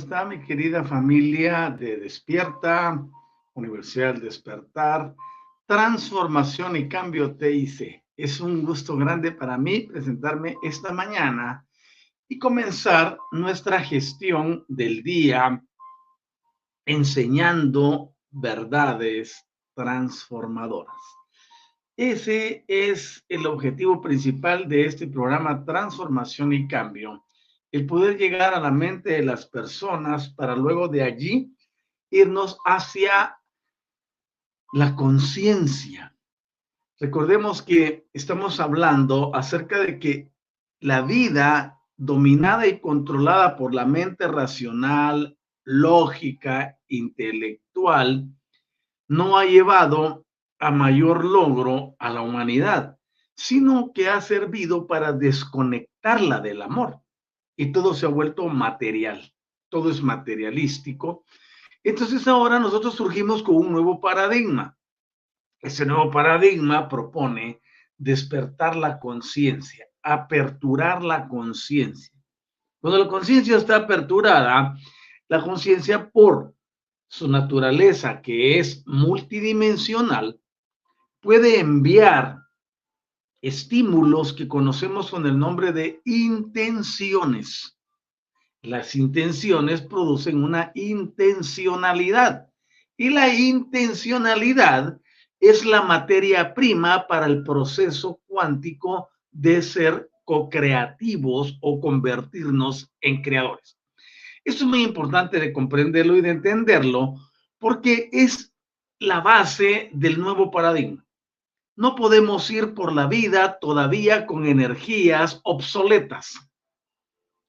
Está mi querida familia de Despierta, Universidad Despertar, Transformación y Cambio TIC? Es un gusto grande para mí presentarme esta mañana y comenzar nuestra gestión del día enseñando verdades transformadoras. Ese es el objetivo principal de este programa Transformación y Cambio el poder llegar a la mente de las personas para luego de allí irnos hacia la conciencia. Recordemos que estamos hablando acerca de que la vida dominada y controlada por la mente racional, lógica, intelectual, no ha llevado a mayor logro a la humanidad, sino que ha servido para desconectarla del amor y todo se ha vuelto material, todo es materialístico. Entonces ahora nosotros surgimos con un nuevo paradigma. Ese nuevo paradigma propone despertar la conciencia, aperturar la conciencia. Cuando la conciencia está aperturada, la conciencia por su naturaleza, que es multidimensional, puede enviar estímulos que conocemos con el nombre de intenciones. Las intenciones producen una intencionalidad y la intencionalidad es la materia prima para el proceso cuántico de ser co-creativos o convertirnos en creadores. Esto es muy importante de comprenderlo y de entenderlo porque es la base del nuevo paradigma. No podemos ir por la vida todavía con energías obsoletas,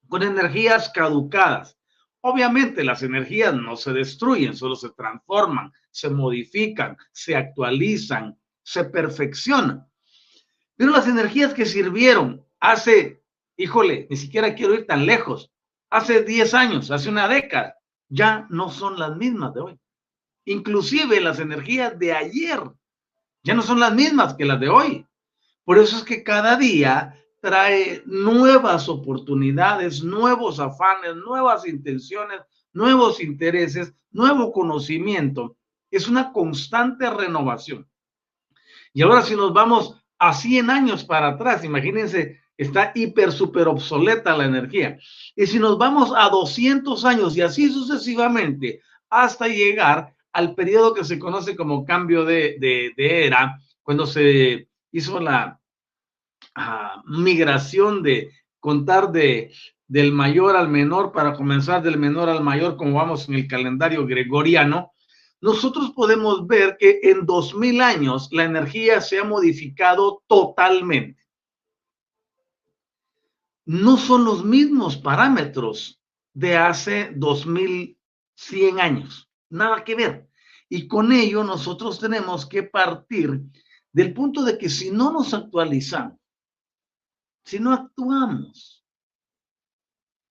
con energías caducadas. Obviamente las energías no se destruyen, solo se transforman, se modifican, se actualizan, se perfeccionan. Pero las energías que sirvieron hace, híjole, ni siquiera quiero ir tan lejos, hace 10 años, hace una década, ya no son las mismas de hoy. Inclusive las energías de ayer ya no son las mismas que las de hoy. Por eso es que cada día trae nuevas oportunidades, nuevos afanes, nuevas intenciones, nuevos intereses, nuevo conocimiento. Es una constante renovación. Y ahora si nos vamos a 100 años para atrás, imagínense, está hiper, súper obsoleta la energía. Y si nos vamos a 200 años y así sucesivamente hasta llegar al periodo que se conoce como cambio de, era, cuando se hizo la, ah, migración de contar de, del mayor al menor para comenzar del menor al mayor, como vamos en el calendario gregoriano, nosotros podemos ver que en 2000 años la energía se ha modificado totalmente. No son los mismos parámetros de hace 2100 años, nada que ver. Y con ello nosotros tenemos que partir del punto de que si no nos actualizamos, si no actuamos,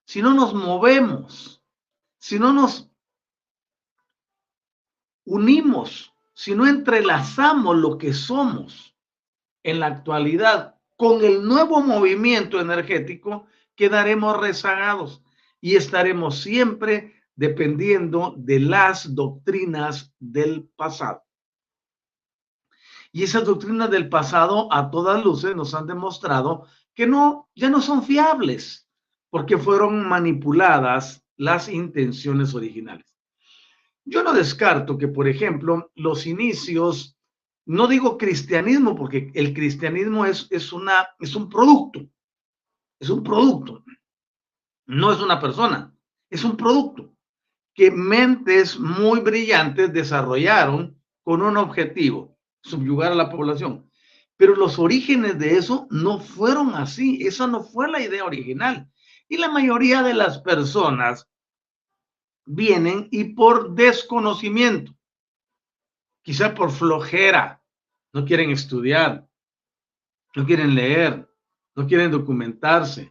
si no nos movemos, si no nos unimos, si no entrelazamos lo que somos en la actualidad con el nuevo movimiento energético, quedaremos rezagados y estaremos siempre dependiendo de las doctrinas del pasado. Y esas doctrinas del pasado a todas luces nos han demostrado que no, ya no son fiables, porque fueron manipuladas las intenciones originales. Yo no descarto que, por ejemplo, los inicios, no digo cristianismo, porque el cristianismo es, es, una, es un producto, es un producto, no es una persona, es un producto que mentes muy brillantes desarrollaron con un objetivo, subyugar a la población. Pero los orígenes de eso no fueron así, esa no fue la idea original. Y la mayoría de las personas vienen y por desconocimiento, quizá por flojera, no quieren estudiar, no quieren leer, no quieren documentarse,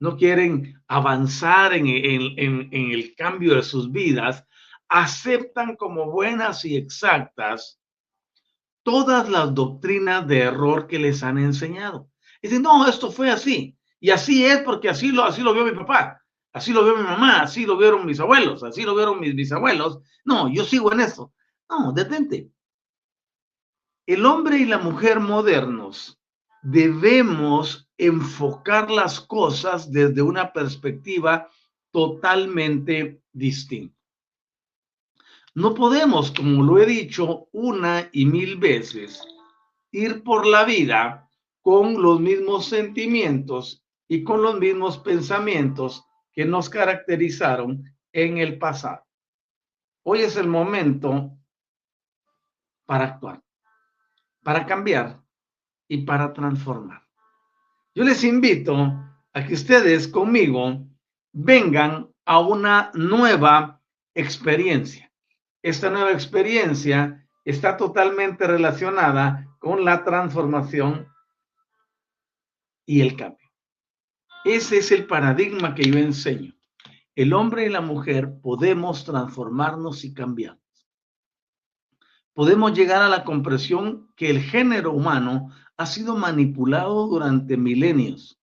no quieren avanzar en, el cambio de sus vidas, aceptan como buenas y exactas todas las doctrinas de error que les han enseñado. Dicen, no, esto fue así. Y así es porque así lo, así lo vio mi papá. Así lo vio mi mamá, así lo vieron mis abuelos, así lo vieron mis bisabuelos. No, yo sigo en eso. No, detente. El hombre y la mujer modernos debemos enfocar las cosas desde una perspectiva totalmente distinta. No podemos, como lo he dicho una y mil veces, ir por la vida con los mismos sentimientos y con los mismos pensamientos que nos caracterizaron en el pasado. Hoy es el momento para actuar, para cambiar y para transformar. Yo les invito a que ustedes conmigo vengan a una nueva experiencia. Esta nueva experiencia está totalmente relacionada con la transformación y el cambio. Ese es el paradigma que yo enseño. El hombre y la mujer podemos transformarnos y cambiar. Podemos llegar a la comprensión que el género humano ha sido manipulado durante milenios,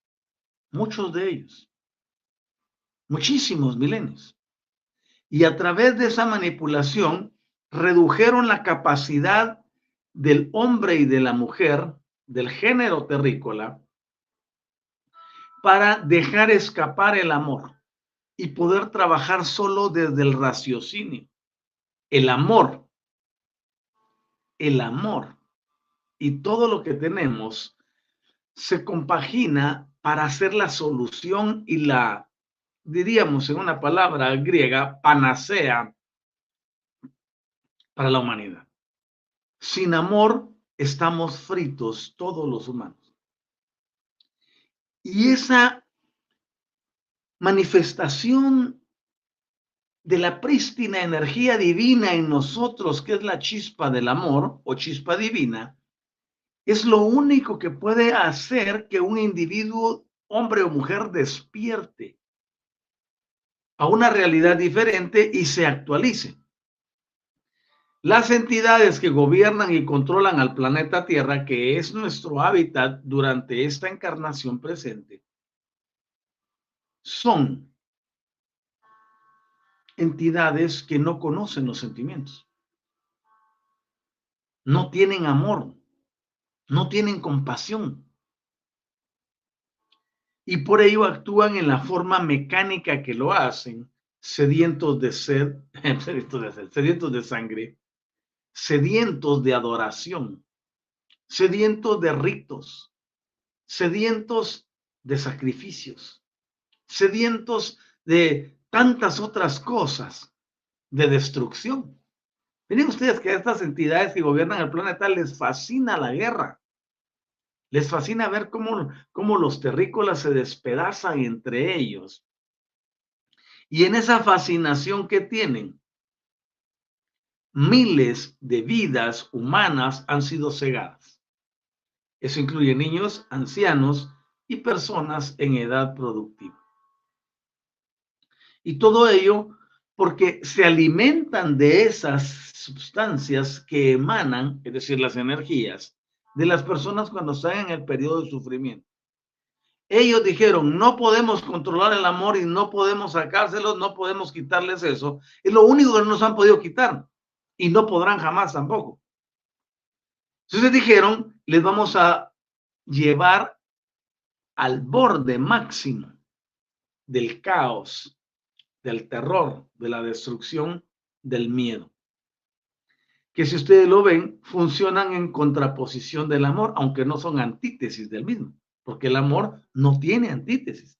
muchos de ellos, muchísimos milenios. Y a través de esa manipulación redujeron la capacidad del hombre y de la mujer, del género terrícola, para dejar escapar el amor y poder trabajar solo desde el raciocinio. El amor, el amor y todo lo que tenemos se compagina para hacer la solución y la, diríamos en una palabra griega, panacea para la humanidad. Sin amor estamos fritos todos los humanos. Y esa manifestación de la prístina energía divina en nosotros, que es la chispa del amor o chispa divina, es lo único que puede hacer que un individuo, hombre o mujer, despierte a una realidad diferente y se actualice. Las entidades que gobiernan y controlan al planeta Tierra, que es nuestro hábitat durante esta encarnación presente, son entidades que no conocen los sentimientos, no tienen amor, no tienen compasión. Y por ello actúan en la forma mecánica que lo hacen, sedientos de sed, sedientos de, sed, sedientos de sangre, sedientos de adoración, sedientos de ritos, sedientos de sacrificios, sedientos de tantas otras cosas de destrucción. Miren ustedes que a estas entidades que gobiernan el planeta les fascina la guerra. Les fascina ver cómo, cómo los terrícolas se despedazan entre ellos. Y en esa fascinación que tienen, miles de vidas humanas han sido cegadas. Eso incluye niños, ancianos y personas en edad productiva. Y todo ello porque se alimentan de esas sustancias que emanan, es decir, las energías, de las personas cuando están en el periodo de sufrimiento. Ellos dijeron, no podemos controlar el amor y no podemos sacárselos, no podemos quitarles eso. Es lo único que nos han podido quitar y no podrán jamás tampoco. Entonces dijeron, les vamos a llevar al borde máximo del caos, del terror, de la destrucción, del miedo. Que si ustedes lo ven, funcionan en contraposición del amor, aunque no son antítesis del mismo, porque el amor no tiene antítesis.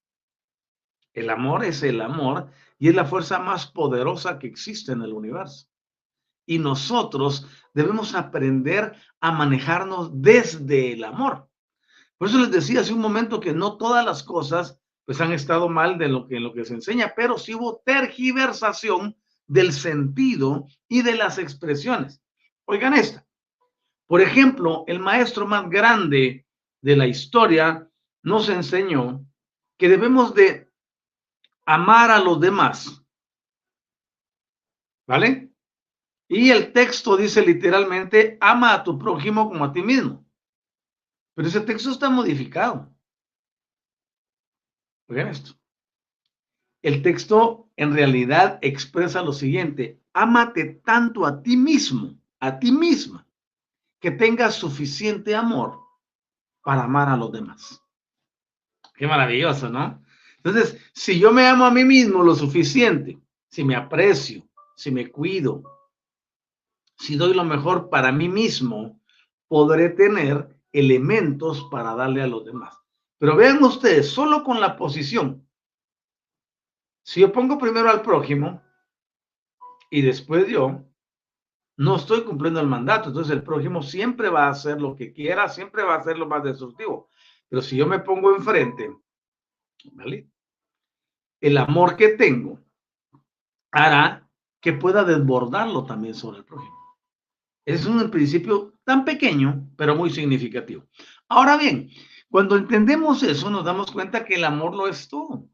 El amor es el amor y es la fuerza más poderosa que existe en el universo y nosotros debemos aprender a manejarnos desde el amor. Por eso les decía hace un momento que no todas las cosas pues han estado mal de lo que, en lo que se enseña, pero sí hubo tergiversación del sentido y de las expresiones. Oigan esta. Por ejemplo, el maestro más grande de la historia nos enseñó que debemos de amar a los demás. ¿Vale? Y el texto dice literalmente, ama a tu prójimo como a ti mismo. Pero ese texto está modificado. Oigan esto. El texto en realidad expresa lo siguiente, ámate tanto a ti mismo, a ti misma, que tengas suficiente amor para amar a los demás. Qué maravilloso, ¿no? Entonces, si yo me amo a mí mismo lo suficiente, si me aprecio, si me cuido, si doy lo mejor para mí mismo, podré tener elementos para darle a los demás. Pero vean ustedes, solo con la posición. Si yo pongo primero al prójimo y después yo, no estoy cumpliendo el mandato. Entonces el prójimo siempre va a hacer lo que quiera, siempre va a hacer lo más destructivo. Pero si yo me pongo enfrente, ¿vale? El amor que tengo hará que pueda desbordarlo también sobre el prójimo. Es un principio tan pequeño, pero muy significativo. Ahora bien, cuando entendemos eso, nos damos cuenta que el amor lo es todo.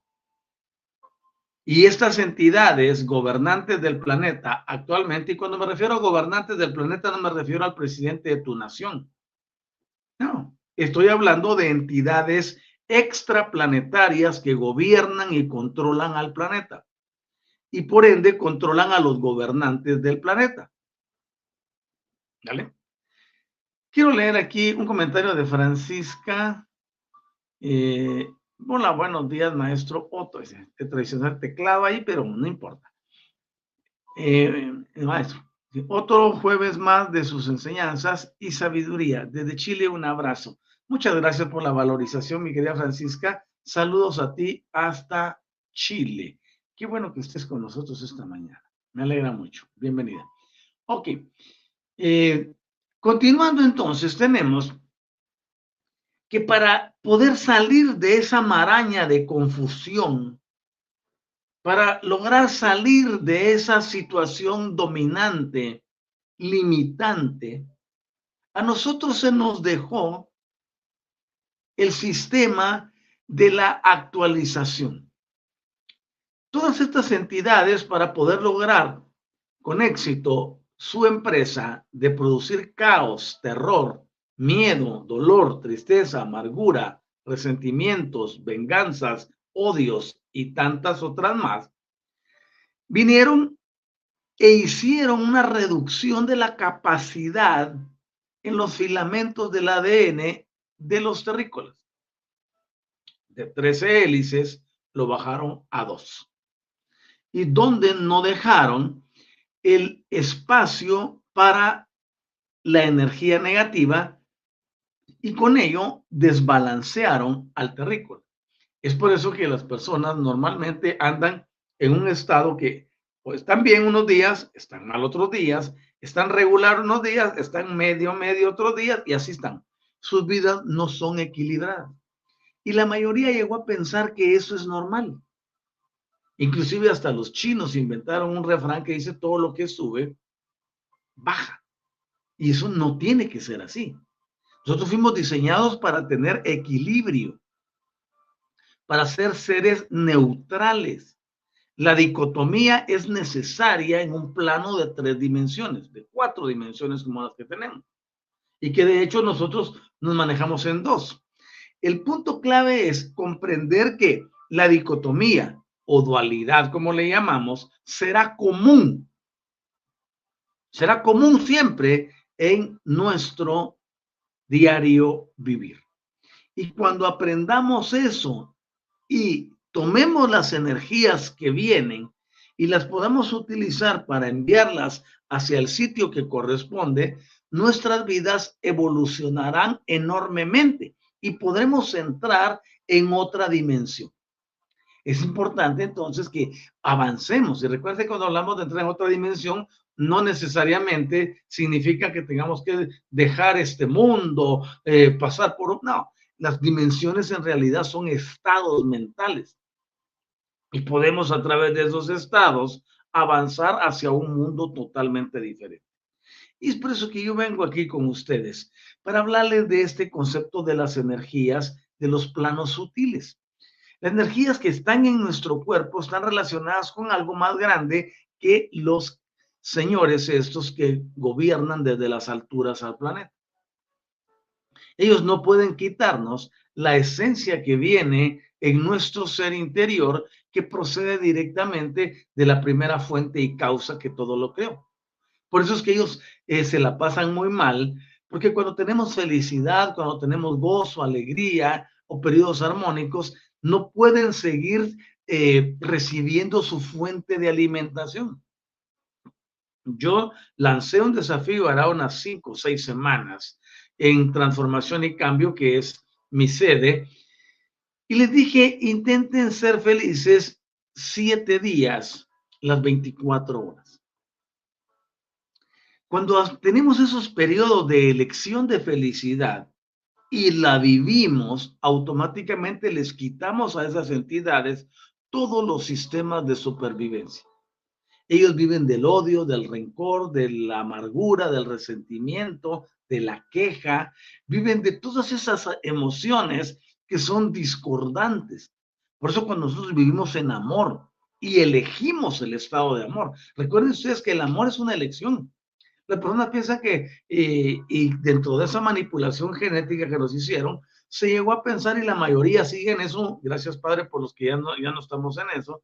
Y estas entidades gobernantes del planeta actualmente, y cuando me refiero a gobernantes del planeta, no me refiero al presidente de tu nación. No, estoy hablando de entidades extraplanetarias que gobiernan y controlan al planeta. Y por ende controlan a los gobernantes del planeta. ¿Vale? Quiero leer aquí un comentario de Francisca. Eh, hola, buenos días, maestro Otto. Ese tradicional teclado ahí, pero no importa. Eh, maestro, otro jueves más de sus enseñanzas y sabiduría. Desde Chile, un abrazo. Muchas gracias por la valorización, mi querida Francisca. Saludos a ti hasta Chile. Qué bueno que estés con nosotros esta mañana. Me alegra mucho. Bienvenida. Ok. Eh, continuando entonces, tenemos que para poder salir de esa maraña de confusión, para lograr salir de esa situación dominante, limitante, a nosotros se nos dejó el sistema de la actualización. Todas estas entidades para poder lograr con éxito su empresa de producir caos, terror, miedo, dolor, tristeza, amargura, resentimientos, venganzas, odios y tantas otras más, vinieron e hicieron una reducción de la capacidad en los filamentos del ADN de los terrícolas. De 13 hélices lo bajaron a dos. Y donde no dejaron el espacio para la energía negativa y con ello desbalancearon al terrícola. Es por eso que las personas normalmente andan en un estado que o están bien unos días, están mal otros días, están regular unos días, están medio, medio otros días y así están. Sus vidas no son equilibradas. Y la mayoría llegó a pensar que eso es normal. Inclusive hasta los chinos inventaron un refrán que dice todo lo que sube, baja. Y eso no tiene que ser así. Nosotros fuimos diseñados para tener equilibrio, para ser seres neutrales. La dicotomía es necesaria en un plano de tres dimensiones, de cuatro dimensiones como las que tenemos. Y que de hecho nosotros nos manejamos en dos. El punto clave es comprender que la dicotomía o dualidad, como le llamamos, será común. Será común siempre en nuestro diario vivir. Y cuando aprendamos eso y tomemos las energías que vienen y las podamos utilizar para enviarlas hacia el sitio que corresponde, nuestras vidas evolucionarán enormemente y podremos entrar en otra dimensión. Es importante entonces que avancemos. Y recuerde cuando hablamos de entrar en otra dimensión, no necesariamente significa que tengamos que dejar este mundo, eh, pasar por... No, las dimensiones en realidad son estados mentales. Y podemos a través de esos estados avanzar hacia un mundo totalmente diferente. Y es por eso que yo vengo aquí con ustedes, para hablarles de este concepto de las energías de los planos sutiles. Las energías que están en nuestro cuerpo están relacionadas con algo más grande que los señores estos que gobiernan desde las alturas al planeta. Ellos no pueden quitarnos la esencia que viene en nuestro ser interior que procede directamente de la primera fuente y causa que todo lo creó. Por eso es que ellos eh, se la pasan muy mal, porque cuando tenemos felicidad, cuando tenemos gozo, alegría o periodos armónicos, no pueden seguir eh, recibiendo su fuente de alimentación. Yo lancé un desafío hará unas cinco o seis semanas en Transformación y Cambio, que es mi sede, y les dije, intenten ser felices siete días, las 24 horas. Cuando tenemos esos periodos de elección de felicidad, y la vivimos, automáticamente les quitamos a esas entidades todos los sistemas de supervivencia. Ellos viven del odio, del rencor, de la amargura, del resentimiento, de la queja, viven de todas esas emociones que son discordantes. Por eso cuando nosotros vivimos en amor y elegimos el estado de amor, recuerden ustedes que el amor es una elección. La persona piensa que, eh, y dentro de esa manipulación genética que nos hicieron, se llegó a pensar y la mayoría sigue en eso, gracias Padre por los que ya no, ya no estamos en eso,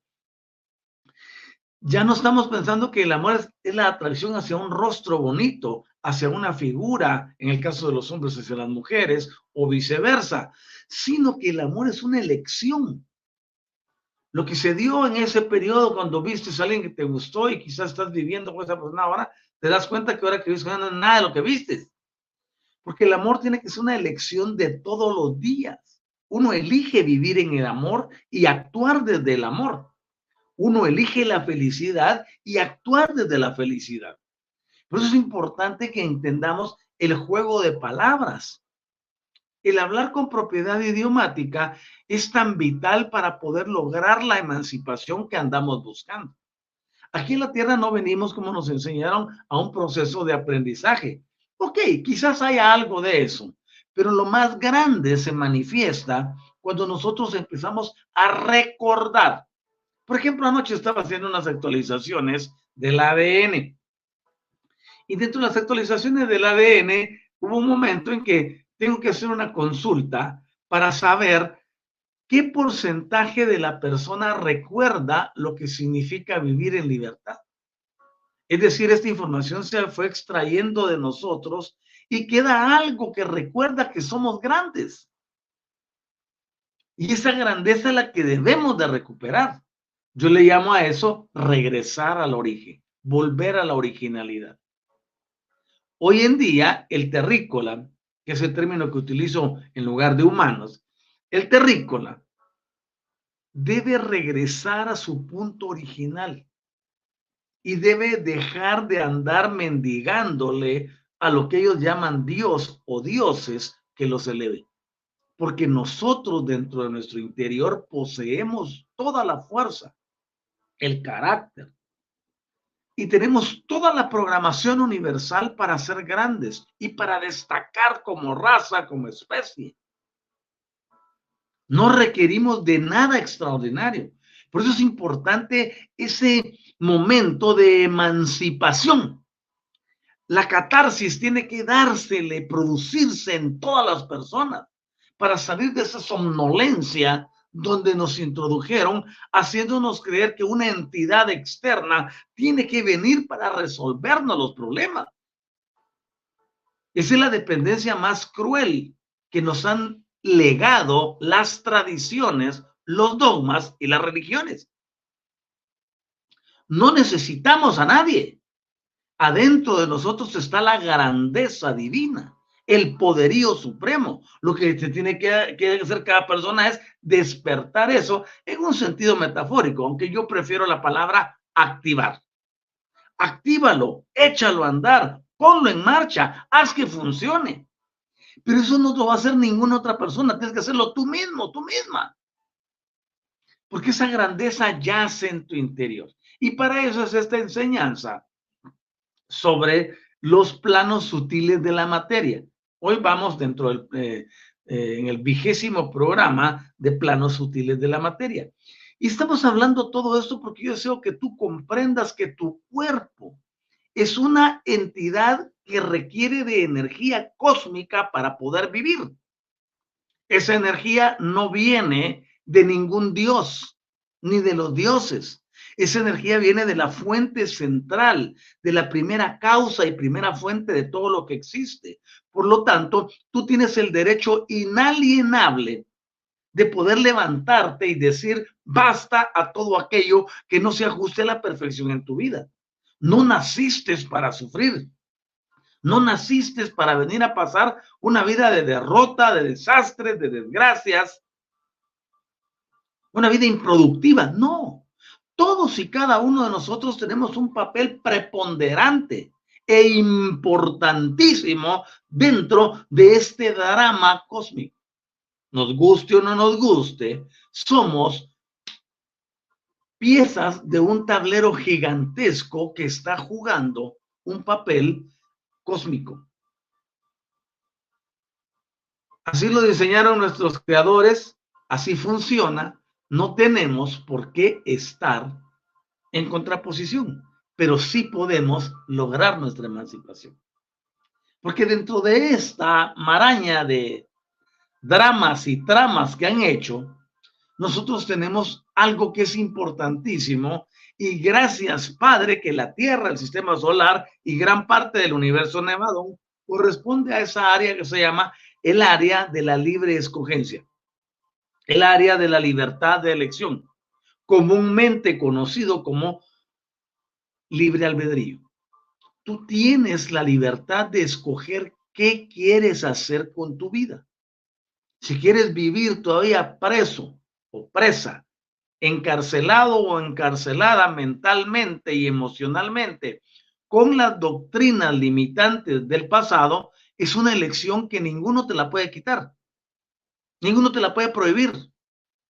ya no estamos pensando que el amor es, es, la atracción hacia un rostro bonito, hacia una figura, en el caso de los hombres hacia las mujeres, o viceversa, sino que el amor es una elección. Lo que se dio en ese periodo cuando viste a alguien que te gustó y quizás estás viviendo con esa persona ahora, te das cuenta que ahora que vives no nada de lo que viste. Porque el amor tiene que ser una elección de todos los días. Uno elige vivir en el amor y actuar desde el amor. Uno elige la felicidad y actuar desde la felicidad. Por eso es importante que entendamos el juego de palabras. El hablar con propiedad idiomática es tan vital para poder lograr la emancipación que andamos buscando. Aquí en la Tierra no venimos como nos enseñaron a un proceso de aprendizaje. Ok, quizás haya algo de eso, pero lo más grande se manifiesta cuando nosotros empezamos a recordar. Por ejemplo, anoche estaba haciendo unas actualizaciones del ADN. Y dentro de las actualizaciones del ADN hubo un momento en que tengo que hacer una consulta para saber ¿qué porcentaje de la persona recuerda lo que significa vivir en libertad? Es decir, esta información se fue extrayendo de nosotros y queda algo que recuerda que somos grandes. Y esa grandeza es la que debemos de recuperar. Yo le llamo a eso regresar al origen, volver a la originalidad. Hoy en día, el terrícola que es el término que utilizo en lugar de humanos, el terrícola debe regresar a su punto original y debe dejar de andar mendigándole a lo que ellos llaman Dios o dioses que los eleve. Porque nosotros dentro de nuestro interior poseemos toda la fuerza, el carácter, y tenemos toda la programación universal para ser grandes y para destacar como raza, como especie. No requerimos de nada extraordinario. Por eso es importante ese momento de emancipación. La catarsis tiene que dársele, producirse en todas las personas para salir de esa somnolencia donde nos introdujeron, haciéndonos creer que una entidad externa tiene que venir para resolvernos los problemas. Esa es la dependencia más cruel que nos han legado las tradiciones, los dogmas y las religiones. No necesitamos a nadie. Adentro de nosotros está la grandeza divina, el poderío supremo. Lo que se tiene que, hacer cada persona es despertar eso en un sentido metafórico, aunque yo prefiero la palabra activar. Actívalo, échalo a andar, ponlo en marcha, haz que funcione. Pero eso no lo va a hacer ninguna otra persona, tienes que hacerlo tú mismo, tú misma. Porque esa grandeza yace en tu interior. Y para eso es esta enseñanza sobre los planos sutiles de la materia. Hoy vamos dentro del, eh, eh, en el vigésimo programa de planos sutiles de la materia. Y estamos hablando todo esto porque yo deseo que tú comprendas que tu cuerpo es una entidad que requiere de energía cósmica para poder vivir. Esa energía no viene de ningún dios, ni de los dioses. Esa energía viene de la fuente central, de la primera causa y primera fuente de todo lo que existe. Por lo tanto, tú tienes el derecho inalienable de poder levantarte y decir basta a todo aquello que no se ajuste a la perfección en tu vida. No naciste para sufrir. No naciste para venir a pasar una vida de derrota, de desastres, de desgracias, una vida improductiva. No, todos y cada uno de nosotros tenemos un papel preponderante e importantísimo dentro de este drama cósmico. Nos guste o no nos guste, somos piezas de un tablero gigantesco que está jugando un papel cósmico. Así lo diseñaron nuestros creadores, así funciona, no tenemos por qué estar en contraposición, pero sí podemos lograr nuestra emancipación. Porque dentro de esta maraña de dramas y tramas que han hecho, nosotros tenemos algo que es importantísimo y gracias, Padre, que la Tierra, el sistema solar y gran parte del universo nevado corresponde a esa área que se llama el área de la libre escogencia, el área de la libertad de elección, comúnmente conocido como libre albedrío. Tú tienes la libertad de escoger qué quieres hacer con tu vida. Si quieres vivir todavía preso o presa encarcelado o encarcelada mentalmente y emocionalmente con las doctrinas limitantes del pasado, es una elección que ninguno te la puede quitar. Ninguno te la puede prohibir.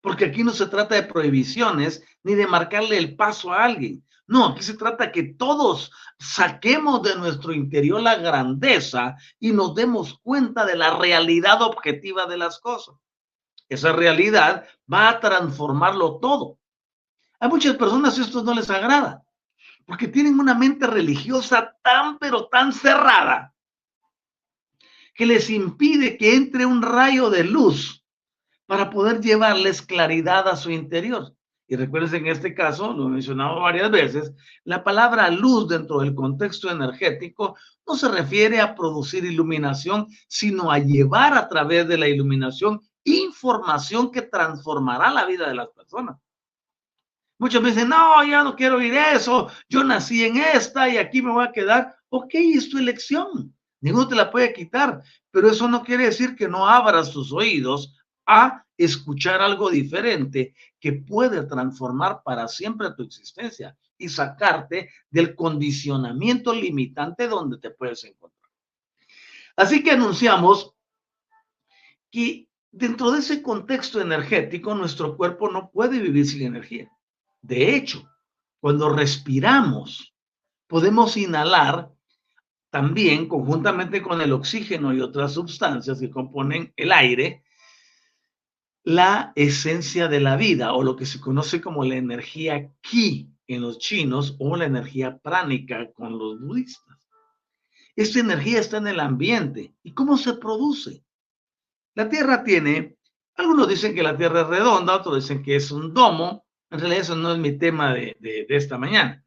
Porque aquí no se trata de prohibiciones ni de marcarle el paso a alguien. No, aquí se trata que todos saquemos de nuestro interior la grandeza y nos demos cuenta de la realidad objetiva de las cosas. Esa realidad va a transformarlo todo. A muchas personas esto no les agrada, porque tienen una mente religiosa tan, pero tan cerrada, que les impide que entre un rayo de luz para poder llevarles claridad a su interior. Y recuerden, en este caso, lo he mencionado varias veces, la palabra luz dentro del contexto energético no se refiere a producir iluminación, sino a llevar a través de la iluminación información que transformará la vida de las personas. Muchos me dicen, no, ya no quiero oír eso, yo nací en esta y aquí me voy a quedar. Ok, es tu elección. ninguno te la puede quitar, pero eso no quiere decir que no abras tus oídos a escuchar algo diferente que puede transformar para siempre tu existencia y sacarte del condicionamiento limitante donde te puedes encontrar. Así que anunciamos que dentro de ese contexto energético nuestro cuerpo no puede vivir sin energía. De hecho, cuando respiramos, podemos inhalar también conjuntamente con el oxígeno y otras sustancias que componen el aire, la esencia de la vida o lo que se conoce como la energía ki en los chinos o la energía pránica con los budistas. Esta energía está en el ambiente. ¿Y cómo se produce? La Tierra tiene, algunos dicen que la Tierra es redonda, otros dicen que es un domo. En realidad eso no es mi tema de, de esta mañana.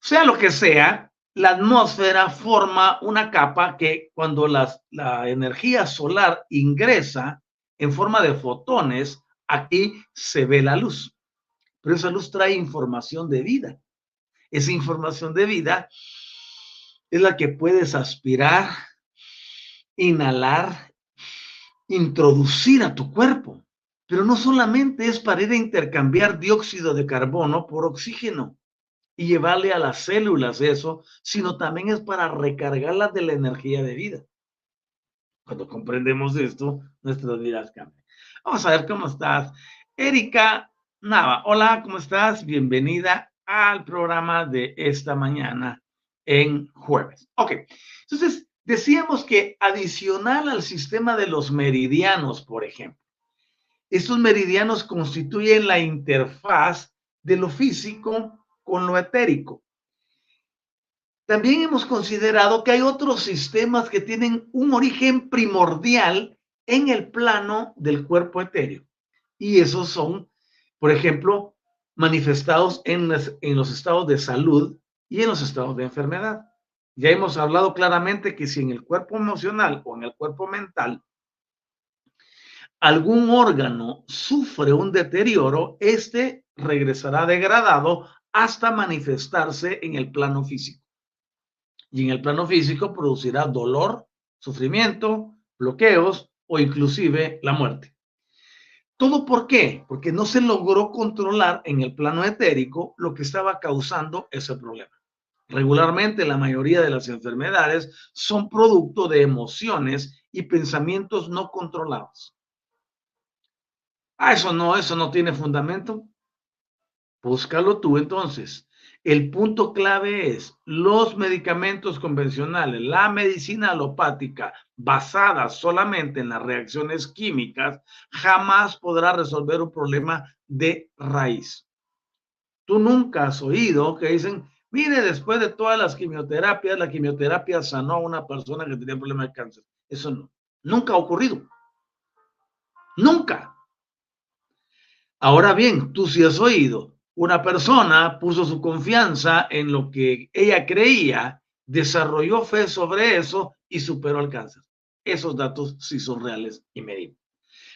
Sea lo que sea, la atmósfera forma una capa que cuando las, la energía solar ingresa en forma de fotones, aquí se ve la luz. Pero esa luz trae información de vida. Esa información de vida es la que puedes aspirar, inhalar, introducir a tu cuerpo. Pero no solamente es para ir a intercambiar dióxido de carbono por oxígeno y llevarle a las células eso, sino también es para recargarlas de la energía de vida. Cuando comprendemos esto, nuestras vidas cambian. Vamos a ver cómo estás. Erika Nava, hola, ¿cómo estás? Bienvenida al programa de esta mañana en jueves. Ok, entonces decíamos que adicional al sistema de los meridianos, por ejemplo, estos meridianos constituyen la interfaz de lo físico con lo etérico. También hemos considerado que hay otros sistemas que tienen un origen primordial en el plano del cuerpo etéreo. Y esos son, por ejemplo, manifestados en, en los estados de salud y en los estados de enfermedad. Ya hemos hablado claramente que si en el cuerpo emocional o en el cuerpo mental algún órgano sufre un deterioro, este regresará degradado hasta manifestarse en el plano físico y en el plano físico producirá dolor, sufrimiento, bloqueos o inclusive la muerte. ¿Todo por qué? Porque no se logró controlar en el plano etérico lo que estaba causando ese problema. Regularmente la mayoría de las enfermedades son producto de emociones y pensamientos no controlados. Ah, eso no, eso no tiene fundamento. Búscalo tú entonces. El punto clave es los medicamentos convencionales, la medicina alopática basada solamente en las reacciones químicas, jamás podrá resolver un problema de raíz. Tú nunca has oído que dicen, mire, después de todas las quimioterapias, la quimioterapia sanó a una persona que tenía problema de cáncer. Eso no, nunca ha ocurrido. Nunca. Ahora bien, tú sí has oído una persona puso su confianza en lo que ella creía, desarrolló fe sobre eso y superó el cáncer. Esos datos sí son reales y medibles.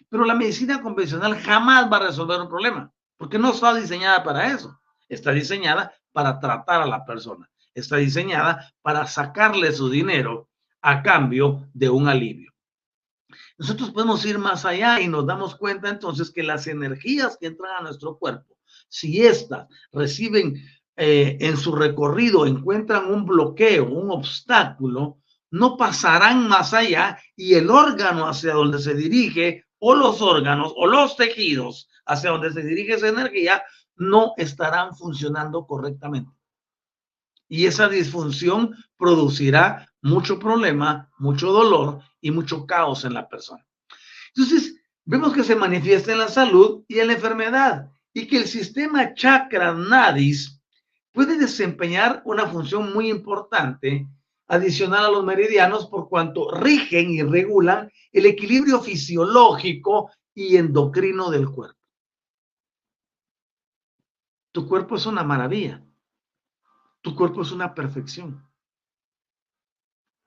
Pero la medicina convencional jamás va a resolver un problema, porque no está diseñada para eso. Está diseñada para tratar a la persona. Está diseñada para sacarle su dinero a cambio de un alivio. Nosotros podemos ir más allá y nos damos cuenta entonces que las energías que entran a nuestro cuerpo si éstas reciben eh, en su recorrido, encuentran un bloqueo, un obstáculo, no pasarán más allá y el órgano hacia donde se dirige o los órganos o los tejidos hacia donde se dirige esa energía no estarán funcionando correctamente. Y esa disfunción producirá mucho problema, mucho dolor y mucho caos en la persona. Entonces, vemos que se manifiesta en la salud y en la enfermedad y que el sistema chakra nadis puede desempeñar una función muy importante adicional a los meridianos por cuanto rigen y regulan el equilibrio fisiológico y endocrino del cuerpo. Tu cuerpo es una maravilla. Tu cuerpo es una perfección.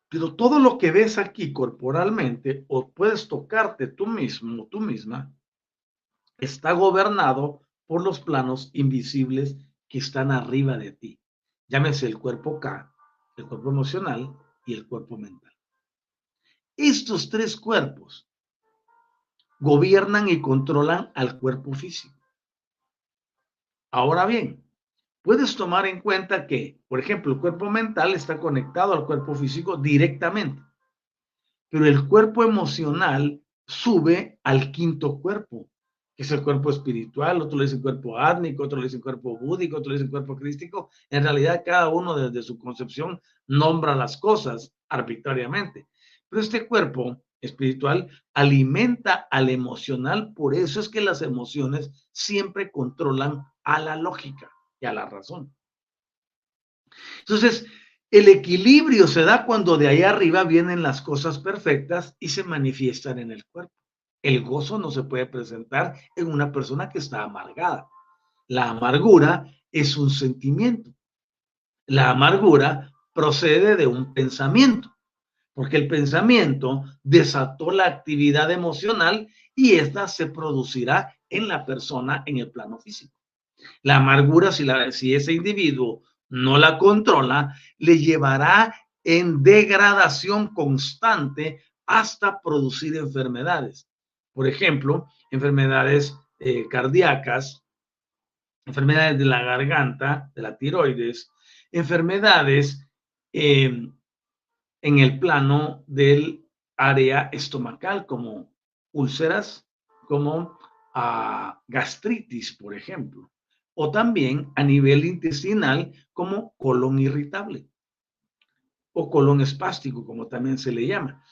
Pero todo lo que ves aquí corporalmente o puedes tocarte tú mismo, tú misma, está gobernado por los planos invisibles que están arriba de ti. Llámese el cuerpo K, el cuerpo emocional, y el cuerpo mental. Estos tres cuerpos gobiernan y controlan al cuerpo físico. Ahora bien, puedes tomar en cuenta que, por ejemplo, el cuerpo mental está conectado al cuerpo físico directamente, pero el cuerpo emocional sube al quinto cuerpo, que es el cuerpo espiritual, otro le dice cuerpo átmico, otro le dice cuerpo búdico, otro le dice cuerpo crístico. En realidad, cada uno desde su concepción nombra las cosas arbitrariamente. Pero este cuerpo espiritual alimenta al emocional, por eso es que las emociones siempre controlan a la lógica y a la razón. Entonces, el equilibrio se da cuando de ahí arriba vienen las cosas perfectas y se manifiestan en el cuerpo. El gozo no se puede presentar en una persona que está amargada. La amargura es un sentimiento. La amargura procede de un pensamiento, porque el pensamiento desató la actividad emocional y esta se producirá en la persona en el plano físico. La amargura, si, la, si ese individuo no la controla, le llevará en degradación constante hasta producir enfermedades. Por ejemplo, enfermedades eh, cardíacas, enfermedades de la garganta, de la tiroides, enfermedades em, en el plano del área estomacal, como úlceras, como ah, gastritis, por ejemplo o también a nivel intestinal como colon irritable o colon espástico, como también se le llama.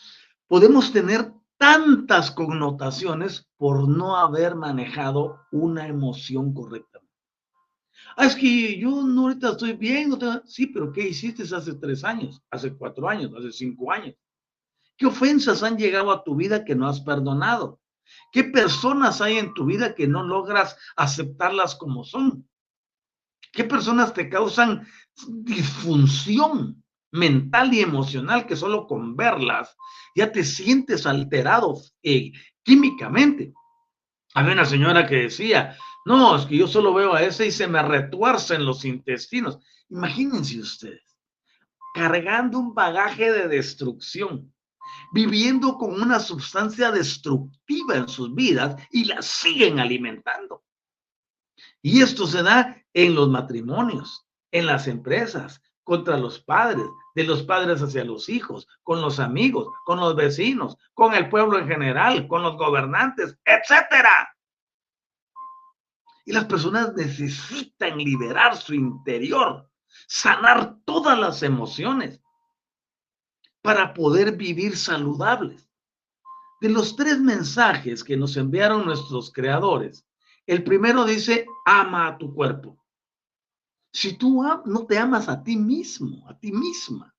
Podemos tener tantas connotaciones por no haber manejado una emoción correctamente. Ah, es que yo no ahorita estoy bien. Sí, pero ¿qué hiciste hace tres años, hace cuatro años, hace cinco años? ¿Qué ofensas han llegado a tu vida que no has perdonado? ¿Qué personas hay en tu vida que no logras aceptarlas como son? ¿Qué personas te causan disfunción mental y emocional que solo con verlas ya te sientes alterado eh, químicamente? Había una señora que decía, no, es que yo solo veo a ese y se me retuercen los intestinos. Imagínense ustedes, cargando un bagaje de destrucción viviendo con una sustancia destructiva en sus vidas y la siguen alimentando. Y esto se da en los matrimonios, en las empresas, contra los padres, de los padres hacia los hijos, con los amigos, con los vecinos, con el pueblo en general, con los gobernantes, etcétera. Y las personas necesitan liberar su interior, sanar todas las emociones para poder vivir saludables. De los tres mensajes que nos enviaron nuestros creadores, el primero dice, ama a tu cuerpo. Si tú no te amas a ti mismo, a ti misma,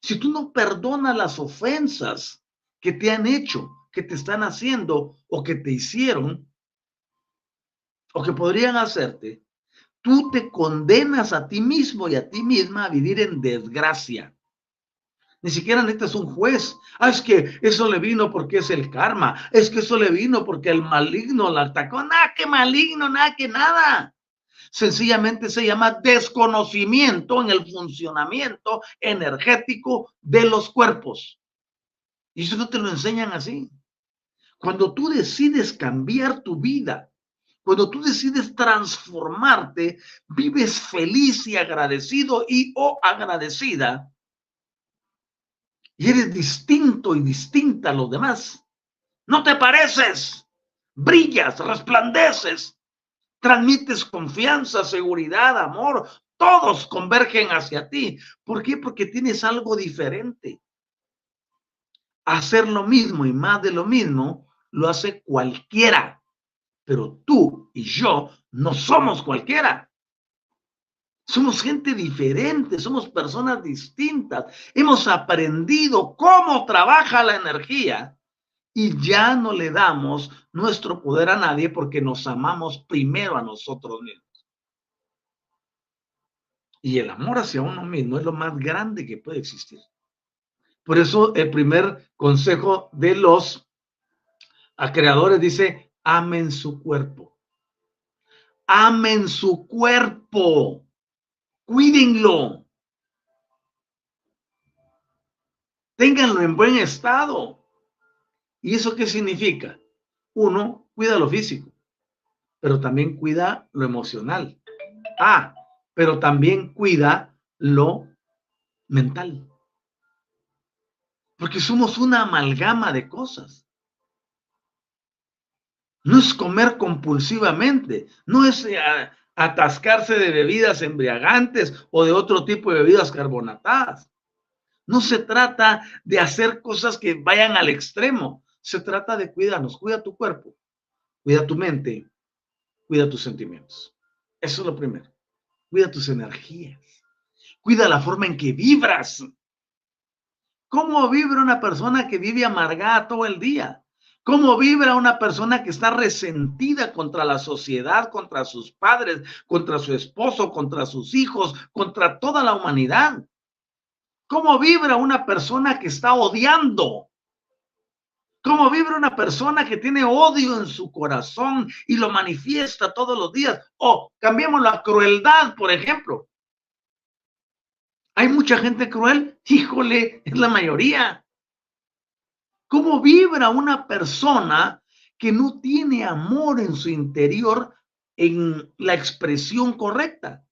si tú no perdonas las ofensas que te han hecho, que te están haciendo o que te hicieron, o que podrían hacerte, tú te condenas a ti mismo y a ti misma a vivir en desgracia. Ni siquiera necesitas un juez. Ah, es que eso le vino porque es el karma. Es que eso le vino porque el maligno la atacó. Nada que maligno, nada que nada. Sencillamente se llama desconocimiento en el funcionamiento energético de los cuerpos. Y eso no te lo enseñan así. Cuando tú decides cambiar tu vida, cuando tú decides transformarte, vives feliz y agradecido y o agradecida y eres distinto y distinta a los demás. No te pareces, brillas, resplandeces, transmites confianza, seguridad, amor, todos convergen hacia ti. ¿Por qué? Porque tienes algo diferente. Hacer lo mismo y más de lo mismo lo hace cualquiera, pero tú y yo no somos cualquiera. Somos gente diferente, somos personas distintas. Hemos aprendido cómo trabaja la energía y ya no le damos nuestro poder a nadie porque nos amamos primero a nosotros mismos. Y el amor hacia uno mismo es lo más grande que puede existir. Por eso el primer consejo de los creadores dice, amen su cuerpo. Amen su cuerpo cuídenlo. ténganlo en buen estado. ¿Y eso qué significa? Uno, cuida lo físico, pero también cuida lo emocional. Ah, pero también cuida lo mental. Porque somos una amalgama de cosas. No es comer compulsivamente, no es eh, atascarse de bebidas embriagantes o de otro tipo de bebidas carbonatadas. No se trata de hacer cosas que vayan al extremo, se trata de cuidarnos. Cuida tu cuerpo, cuida tu mente, cuida tus sentimientos. Eso es lo primero. Cuida tus energías, cuida la forma en que vibras. ¿Cómo vibra una persona que vive amargada todo el día? ¿Cómo vibra una persona que está resentida contra la sociedad, contra sus padres, contra su esposo, contra sus hijos, contra toda la humanidad? ¿Cómo vibra una persona que está odiando? ¿Cómo vibra una persona que tiene odio en su corazón y lo manifiesta todos los días? O cambiemos la crueldad, por ejemplo. ¿Hay mucha gente cruel? Híjole, es la mayoría. ¿Cómo vibra una persona que no tiene amor en su interior en la expresión correcta?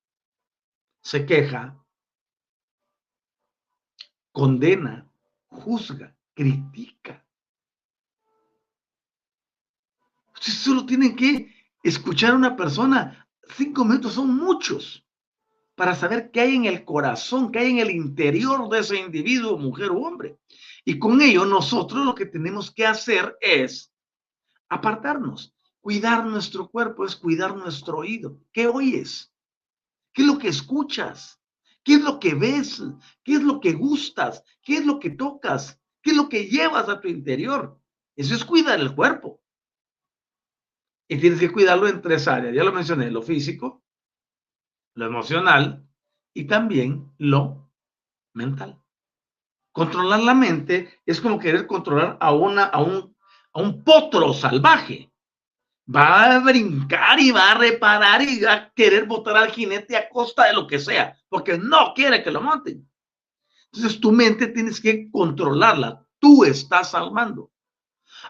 Se queja, condena, juzga, critica. Ustedes solo tienen que escuchar a una persona. Cinco minutos son muchos para saber qué hay en el corazón, qué hay en el interior de ese individuo, mujer o hombre. Y con ello nosotros lo que tenemos que hacer es apartarnos. Cuidar nuestro cuerpo es cuidar nuestro oído. ¿Qué oyes? ¿Qué es lo que escuchas? ¿Qué es lo que ves? ¿Qué es lo que gustas? ¿Qué es lo que tocas? ¿Qué es lo que llevas a tu interior? Eso es cuidar el cuerpo. Y tienes que cuidarlo en tres áreas. Ya lo mencioné, lo físico, lo emocional y también lo mental. Controlar la mente es como querer controlar a, una, a, un, a un potro salvaje. Va a brincar y va a reparar y va a querer botar al jinete a costa de lo que sea, porque no quiere que lo monten. Entonces tu mente tienes que controlarla. Tú estás al mando.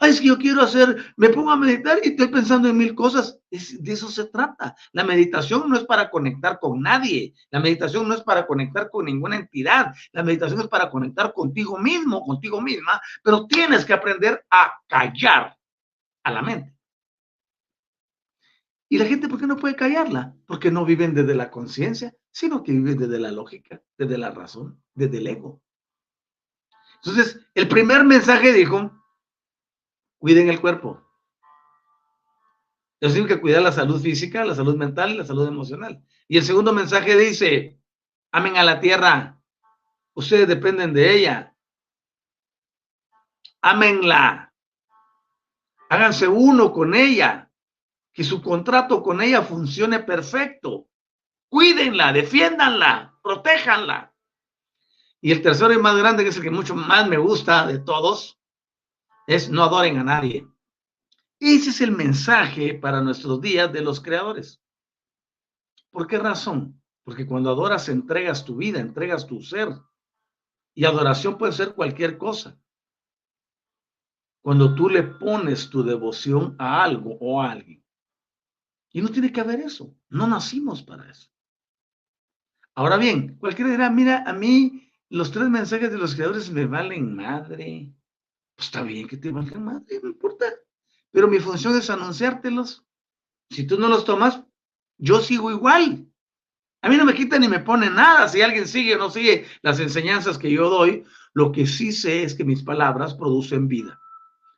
Ay, es que yo quiero hacer, me pongo a meditar y estoy pensando en mil cosas. de eso se trata. La meditación no es para conectar con nadie. La meditación no es para conectar con ninguna entidad. La meditación es para conectar contigo mismo, contigo misma, pero tienes que aprender a callar a la mente. ¿Y la gente por qué no puede callarla? Porque no viven desde la conciencia, sino que viven desde la lógica, desde la razón, desde el ego. Entonces, el primer mensaje dijo, cuiden el cuerpo. Eso significa cuidar la salud física, la salud mental y la salud emocional. Y el segundo mensaje dice, amen a la tierra. Ustedes dependen de ella. Amenla. Háganse uno con ella. Que su contrato con ella funcione perfecto. Cuídenla, defiéndanla, protéjanla. Y el tercero y más grande, que es el que mucho más me gusta de todos, es no adoren a nadie. Ese es el mensaje para nuestros días de los creadores. ¿Por qué razón? Porque cuando adoras entregas tu vida, entregas tu ser. Y adoración puede ser cualquier cosa. Cuando tú le pones tu devoción a algo o a alguien. Y no tiene que haber eso. No nacimos para eso. Ahora bien, cualquiera dirá, mira, a mí los tres mensajes de los creadores me valen madre. Pues está bien que te valgan madre, no importa. Pero mi función es anunciártelos. Si tú no los tomas, yo sigo igual. A mí no me quita ni me pone nada si alguien sigue o no sigue las enseñanzas que yo doy. Lo que sí sé es que mis palabras producen vida.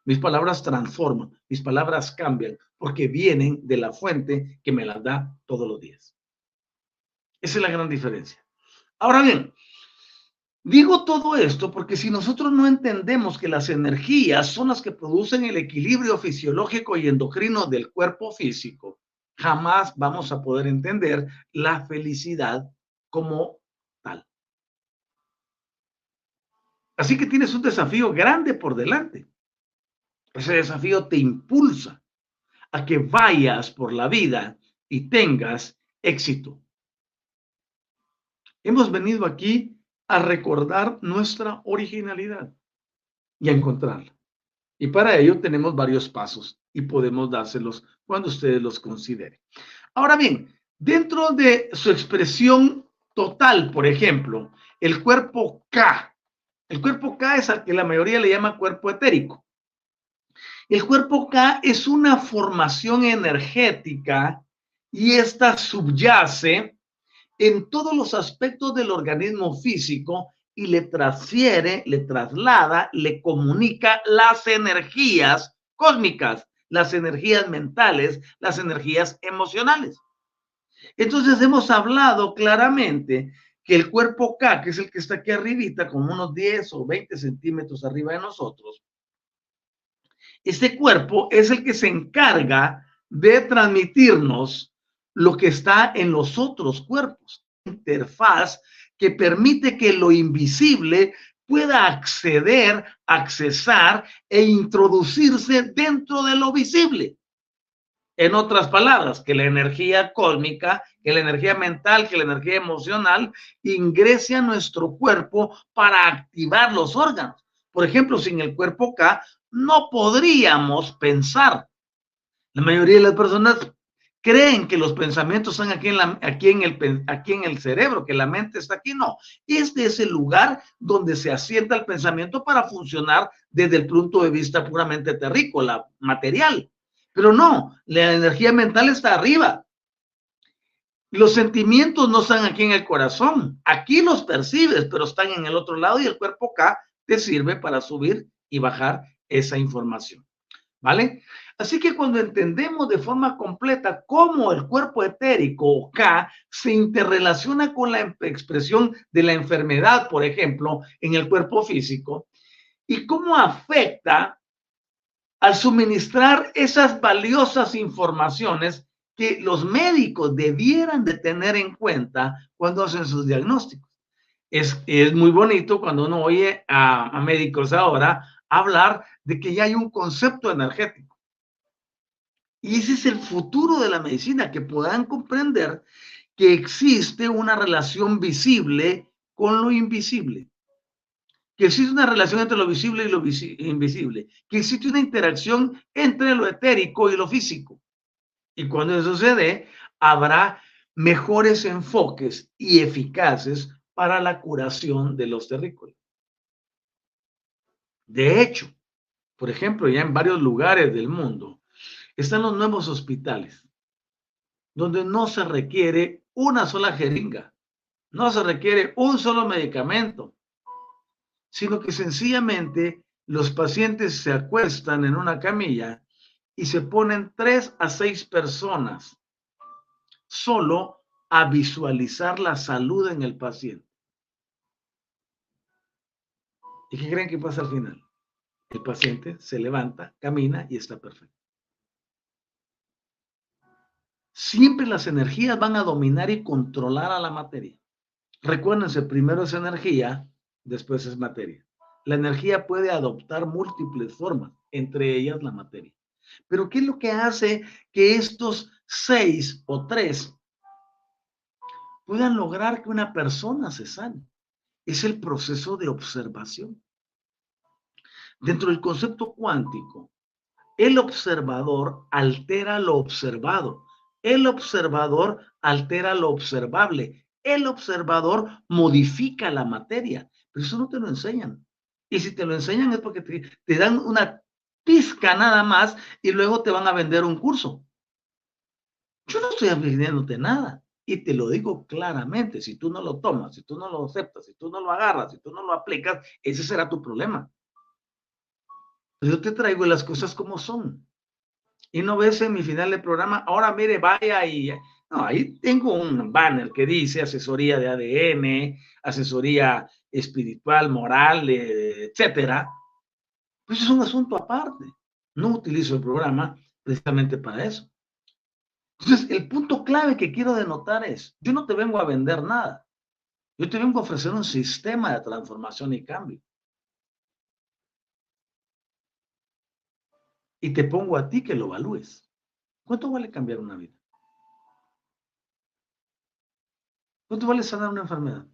Mis palabras transforman, mis palabras cambian, porque vienen de la fuente que me las da todos los días. Esa es la gran diferencia. Ahora bien, Digo todo esto porque si nosotros no entendemos que las energías son las que producen el equilibrio fisiológico y endocrino del cuerpo físico, jamás vamos a poder entender la felicidad como tal. Así que tienes un desafío grande por delante. Ese desafío te impulsa a que vayas por la vida y tengas éxito. Hemos venido aquí a recordar nuestra originalidad y a encontrarla. Y para ello tenemos varios pasos y podemos dárselos cuando ustedes los consideren. Ahora bien, dentro de su expresión total, por ejemplo, el cuerpo K, el cuerpo K es al que la mayoría le llama cuerpo etérico. El cuerpo K es una formación energética y esta subyace en todos los aspectos del organismo físico y le transfiere, le traslada, le comunica las energías cósmicas, las energías mentales, las energías emocionales. Entonces hemos hablado claramente que el cuerpo K, que es el que está aquí arribita, como unos 10 o 20 centímetros arriba de nosotros, este cuerpo es el que se encarga de transmitirnos lo que está en los otros cuerpos. Interfaz que permite que lo invisible pueda acceder, accesar e introducirse dentro de lo visible. En otras palabras, que la energía cósmica, que la energía mental, que la energía emocional ingrese a nuestro cuerpo para activar los órganos. Por ejemplo, sin el cuerpo K, no podríamos pensar. La mayoría de las personas creen que los pensamientos están aquí en, el, el cerebro, que la mente está aquí. No, este es el lugar donde se asienta el pensamiento para funcionar desde el punto de vista puramente terrícola, material. Pero no, la energía mental está arriba. Los sentimientos no están aquí en el corazón. Aquí los percibes, pero están en el otro lado y el cuerpo acá te sirve para subir y bajar esa información. ¿Vale? Así que cuando entendemos de forma completa cómo el cuerpo etérico K se interrelaciona con la expresión de la enfermedad, por ejemplo, en el cuerpo físico, y cómo afecta al suministrar esas valiosas informaciones que los médicos debieran de tener en cuenta cuando hacen sus diagnósticos. Es, es muy bonito cuando uno oye a, a médicos ahora hablar de que ya hay un concepto energético y ese es el futuro de la medicina, que puedan comprender que existe una relación visible con lo invisible, que existe una relación entre lo visible y lo invisible, que existe una interacción entre lo etérico y lo físico. Y cuando eso sucede, habrá mejores enfoques y eficaces para la curación de los terrícolas. De hecho, por ejemplo, ya en varios lugares del mundo, están los nuevos hospitales, donde no se requiere una sola jeringa, no se requiere un solo medicamento, sino que sencillamente los pacientes se acuestan en una camilla y se ponen tres a seis personas solo a visualizar la salud en el paciente. ¿Y qué creen que pasa al final? El paciente se levanta, camina y está perfecto. Siempre las energías van a dominar y controlar a la materia. Recuérdense, primero es energía, después es materia. La energía puede adoptar múltiples formas, entre ellas la materia. Pero ¿qué es lo que hace que estos seis o tres puedan lograr que una persona se sane? Es el proceso de observación. Dentro del concepto cuántico, el observador altera lo observado el observador altera lo observable. El observador modifica la materia. Pero eso no te lo enseñan. Y si te lo enseñan es porque te, dan una pizca nada más y luego te van a vender un curso. Yo no estoy vendiéndote nada. Y te lo digo claramente, si tú no lo tomas, si tú no lo aceptas, si tú no lo agarras, si tú no lo aplicas, ese será tu problema. Yo te traigo las cosas como son y no ves en mi final del programa, ahora mire, vaya y... No, ahí tengo un banner que dice asesoría de ADN, asesoría espiritual, moral, etcétera. Pues es un asunto aparte. No utilizo el programa precisamente para eso. Entonces, el punto clave que quiero denotar es, yo no te vengo a vender nada. Yo te vengo a ofrecer un sistema de transformación y cambio. Y te pongo a ti que lo evalúes. ¿Cuánto vale cambiar una vida? ¿Cuánto vale sanar una enfermedad?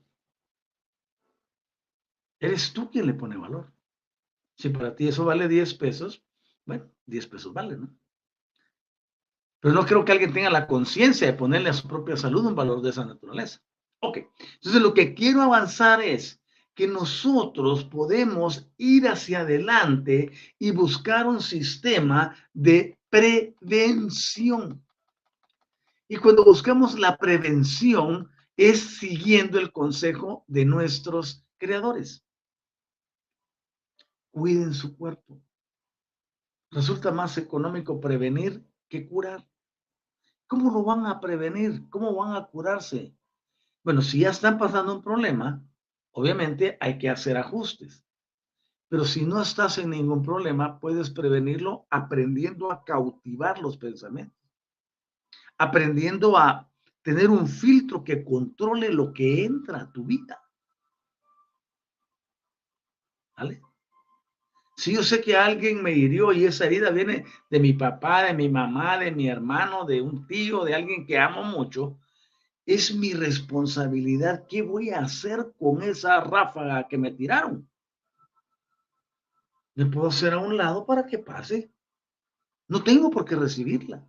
Eres tú quien le pone valor. Si para ti eso vale 10 pesos, bueno, 10 pesos vale, ¿no? Pero no creo que alguien tenga la conciencia de ponerle a su propia salud un valor de esa naturaleza. Ok, entonces lo que quiero avanzar es que nosotros podemos ir hacia adelante y buscar un sistema de prevención. Y cuando buscamos la prevención es siguiendo el consejo de nuestros creadores. Cuiden su cuerpo. Resulta más económico prevenir que curar. ¿Cómo lo van a prevenir? ¿Cómo van a curarse? Bueno, si ya están pasando un problema, obviamente hay que hacer ajustes. Pero si no estás en ningún problema, puedes prevenirlo aprendiendo a cautivar los pensamientos, aprendiendo a tener un filtro que controle lo que entra a tu vida. ¿Vale? Si yo sé que alguien me hirió y esa herida viene de mi papá, de mi mamá, de mi hermano, de un tío, de alguien que amo mucho, es mi responsabilidad. ¿Qué voy a hacer con esa ráfaga que me tiraron? Me puedo hacer a un lado para que pase. No tengo por qué recibirla,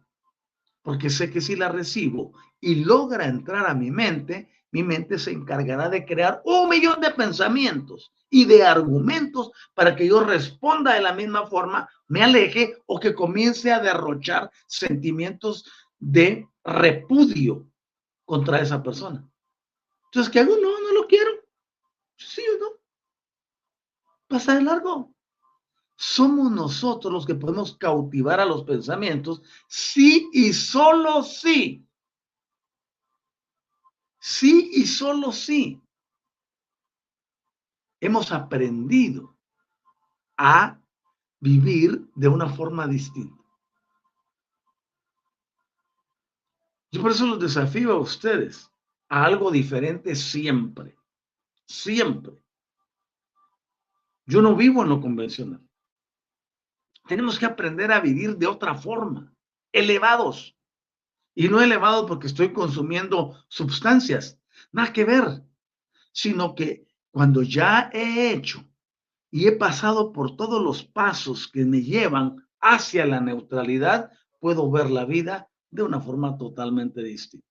porque sé que si la recibo y logra entrar a mi mente, mi mente se encargará de crear un millón de pensamientos y de argumentos para que yo responda de la misma forma, me aleje o que comience a derrochar sentimientos de repudio contra esa persona. Entonces, ¿qué hago? No, no lo quiero. Sí o no. Pasa de largo. Somos nosotros los que podemos cautivar a los pensamientos sí y solo sí sí y solo sí hemos aprendido a vivir de una forma distinta. Yo por eso los desafío a ustedes a algo diferente siempre, siempre. Yo no vivo en lo convencional. Tenemos que aprender a vivir de otra forma, elevados. Y no elevado porque estoy consumiendo sustancias, nada que ver, sino que cuando ya he hecho y he pasado por todos los pasos que me llevan hacia la neutralidad, puedo ver la vida de una forma totalmente distinta.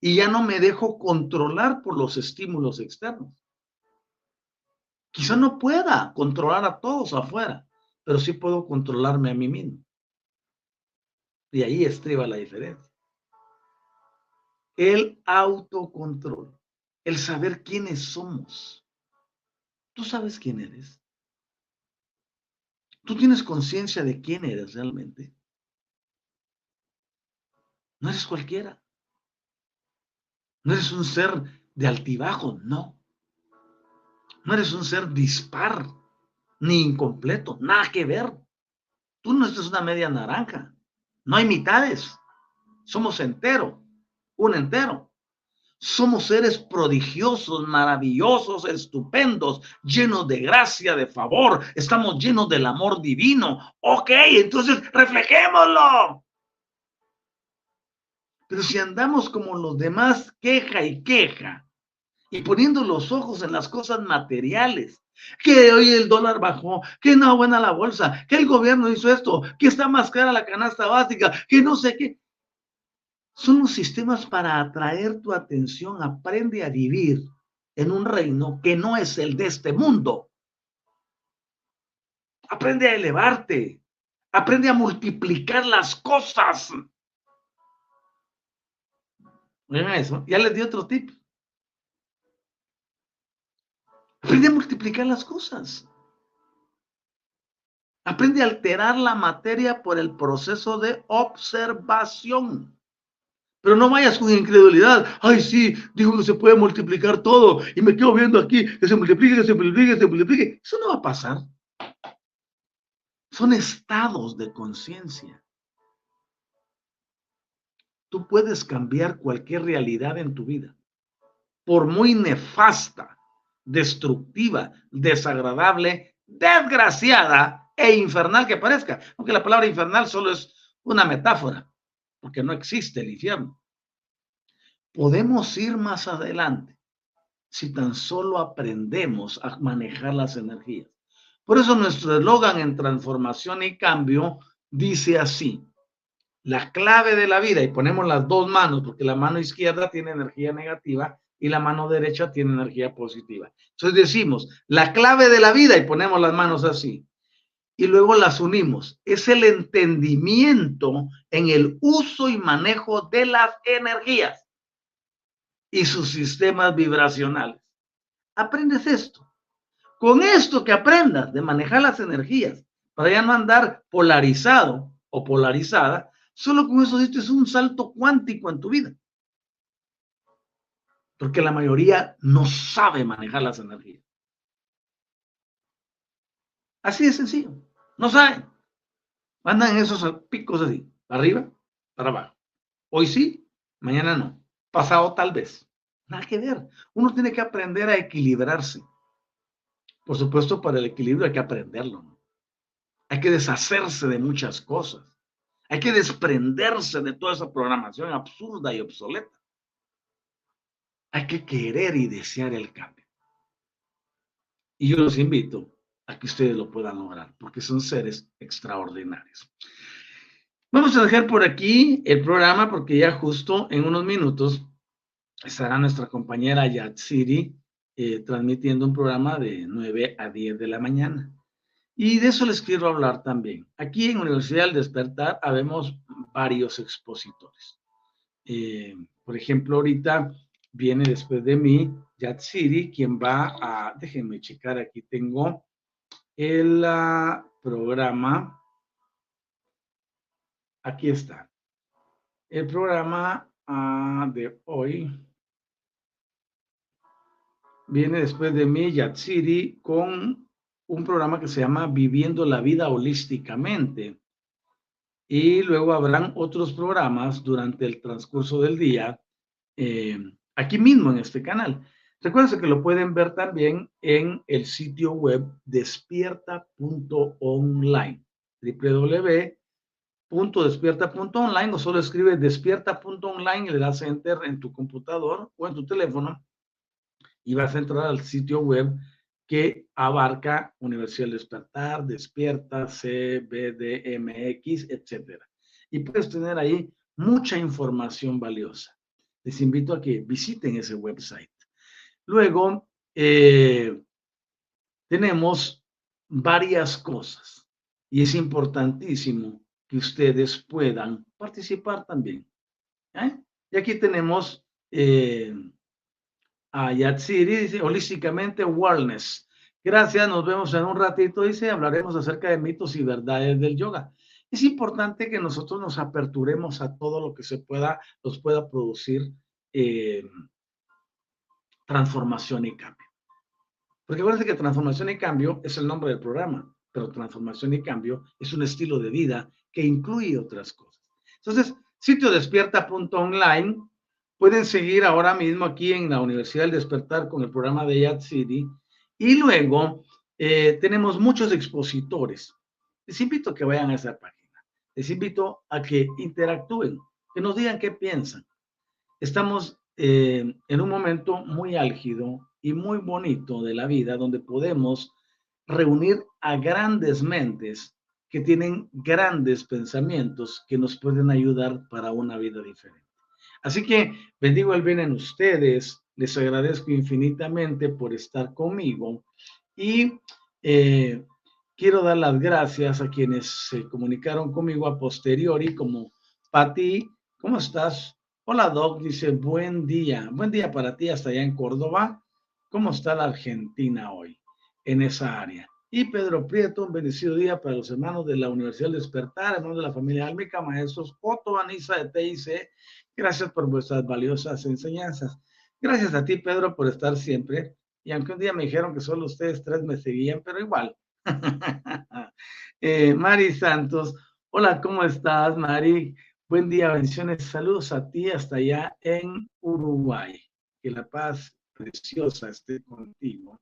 Y ya no me dejo controlar por los estímulos externos. Quizá no pueda controlar a todos afuera, pero sí puedo controlarme a mí mismo. Y ahí estriba la diferencia. El autocontrol, el saber quiénes somos. ¿Tú sabes quién eres? ¿Tú tienes conciencia de quién eres realmente? No eres cualquiera. No eres un ser de altibajo, no. No eres un ser dispar, ni incompleto, nada que ver. Tú no eres una media naranja. No hay mitades. Somos entero, un entero. Somos seres prodigiosos, maravillosos, estupendos, llenos de gracia, de favor. Estamos llenos del amor divino. Ok, entonces reflejémoslo. Si andamos como los demás, queja y queja, y poniendo los ojos en las cosas materiales, que hoy el dólar bajó, que no buena la bolsa, que el gobierno hizo esto, que está más cara la canasta básica, que no sé qué. Son los sistemas para atraer tu atención. Aprende a vivir en un reino que no es el de este mundo. Aprende a elevarte. Aprende a multiplicar las cosas. Miren eso. Ya les di otro tip. Aprende a multiplicar las cosas. Aprende a alterar la materia por el proceso de observación. Pero no vayas con incredulidad. Ay, sí, dijo que se puede multiplicar todo y me quedo viendo aquí que se multiplique, que se multiplique, que se multiplique. Eso no va a pasar. Son estados de conciencia. Tú puedes cambiar cualquier realidad en tu vida, por muy nefasta destructiva, desagradable, desgraciada e infernal que parezca. Aunque la palabra infernal solo es una metáfora, porque no existe el infierno. Podemos ir más adelante si tan solo aprendemos a manejar las energías. Por eso nuestro eslogan en transformación y cambio dice así, la clave de la vida, y ponemos las dos manos, porque la mano izquierda tiene energía negativa y la mano derecha tiene energía positiva. Entonces decimos, la clave de la vida, y ponemos las manos así, y luego las unimos, es el entendimiento en el uso y manejo de las energías y sus sistemas vibracionales. Aprendes esto. Con esto que aprendas de manejar las energías, para ya no andar polarizado o polarizada, solo con eso es un salto cuántico en tu vida. Porque la mayoría no sabe manejar las energías. Así de sencillo. No saben. Andan esos picos así, arriba, para abajo. Hoy sí, mañana no. Pasado tal vez. Nada que ver. Uno tiene que aprender a equilibrarse. Por supuesto, para el equilibrio hay que aprenderlo. Hay que deshacerse de muchas cosas. Hay que desprenderse de toda esa programación absurda y obsoleta. Hay que querer y desear el cambio. Y yo los invito a que ustedes lo puedan lograr, porque son seres extraordinarios. Vamos a dejar por aquí el programa porque ya justo en unos minutos estará nuestra compañera Yatsiri eh, transmitiendo un programa de 9 a 10 de la mañana. Y de eso les quiero hablar también. Aquí en Universidad del Despertar habemos varios expositores. Eh, por ejemplo, ahorita viene después de mí Yatsiri, quien va a, déjenme checar, aquí tengo el uh, programa, aquí está, el programa uh, de hoy viene después de mí, Yatsiri, con un programa que se llama Viviendo la Vida Holísticamente. Y luego habrán otros programas durante el transcurso del día, eh, aquí mismo en este canal. Recuerden que lo pueden ver también en el sitio web despierta.online, www.despierta.online o solo escribe despierta.online y le das enter en tu computador o en tu teléfono y vas a entrar al sitio web que abarca Universidad del Despertar, Despierta, CBDMX, etc. Y puedes tener ahí mucha información valiosa. Les invito a que visiten ese website. Luego, eh, tenemos varias cosas y es importantísimo que ustedes puedan participar también. ¿eh? Y aquí tenemos eh, a Yatsiri, dice holísticamente wellness. Gracias, nos vemos en un ratito, dice, hablaremos acerca de mitos y verdades del yoga. Es importante que nosotros nos aperturemos a todo lo que se pueda, nos pueda producir transformación y cambio. Porque acuérdense que transformación y cambio es el nombre del programa, pero transformación y cambio es un estilo de vida que incluye otras cosas. Entonces, sitio despierta.online, pueden seguir ahora mismo aquí en la Universidad del Despertar con el programa de Yad City. Y luego eh, tenemos muchos expositores. Les invito a que vayan a esa página. Les invito a que interactúen, que nos digan qué piensan. Estamos eh, en un momento muy álgido y muy bonito de la vida, donde podemos reunir a grandes mentes que tienen grandes pensamientos que nos pueden ayudar para una vida diferente. Así que bendigo el bien en ustedes, les agradezco infinitamente por estar conmigo y eh, quiero dar las gracias a quienes se comunicaron conmigo a posteriori, como Patti, ¿cómo estás? Hola Doc, dice, buen día. Buen día para ti hasta allá en Córdoba. ¿Cómo está la Argentina hoy en esa área? Y Pedro Prieto, un bendecido día para los hermanos de la Universidad del Despertar, hermanos de la familia Álmica, maestros Otto, Anisa de TIC. Gracias por vuestras valiosas enseñanzas. Gracias a ti, Pedro, por estar siempre. Y aunque un día me dijeron que solo ustedes tres me seguían, pero igual. eh, Mari Santos, hola, ¿cómo estás, Mari? Buen día, bendiciones, saludos a ti hasta allá en Uruguay. Que la paz preciosa esté contigo.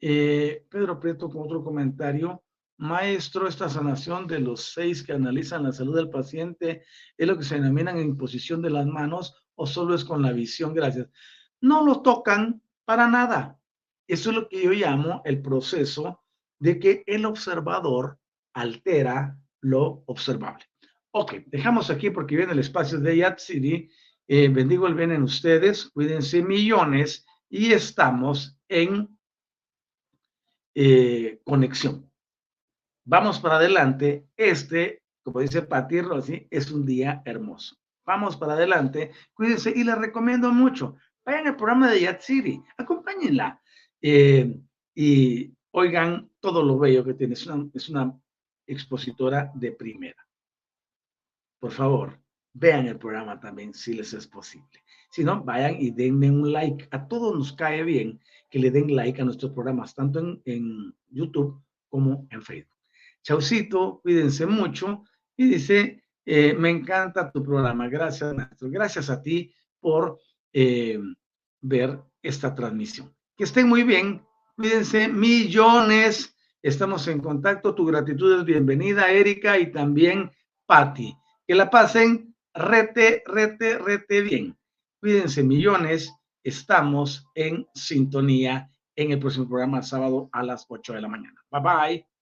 Eh, Pedro Prieto con otro comentario. Maestro, esta sanación de los seis que analizan la salud del paciente es lo que se denominan imposición de las manos o solo es con la visión. Gracias. No lo tocan Para nada. Eso es lo que yo llamo el proceso de que el observador altera lo observable. Ok, dejamos aquí porque viene el espacio de Yat City. Eh, bendigo el bien en ustedes, cuídense millones y estamos en eh, conexión. Vamos para adelante. Este, como dice Patti Rossi, es un día hermoso. Vamos para adelante. Cuídense y les recomiendo mucho. Vayan al programa de Yat City, acompáñenla eh, y oigan todo lo bello que tiene. es una expositora de primera. Por favor, vean el programa también si les es posible. Si no, vayan y denme un like. A todos nos cae bien que le den like a nuestros programas, tanto en, YouTube como en Facebook. Chaucito, cuídense mucho. Y dice, eh, me encanta tu programa. Gracias, maestro. Gracias a ti por eh, ver esta transmisión. Que estén muy bien. Cuídense millones. Estamos en contacto. Tu gratitud es bienvenida, Erika, y también Patti. Que la pasen rete, rete, rete bien. Cuídense millones. Estamos en sintonía en el próximo programa sábado a las 8 de la mañana. Bye bye.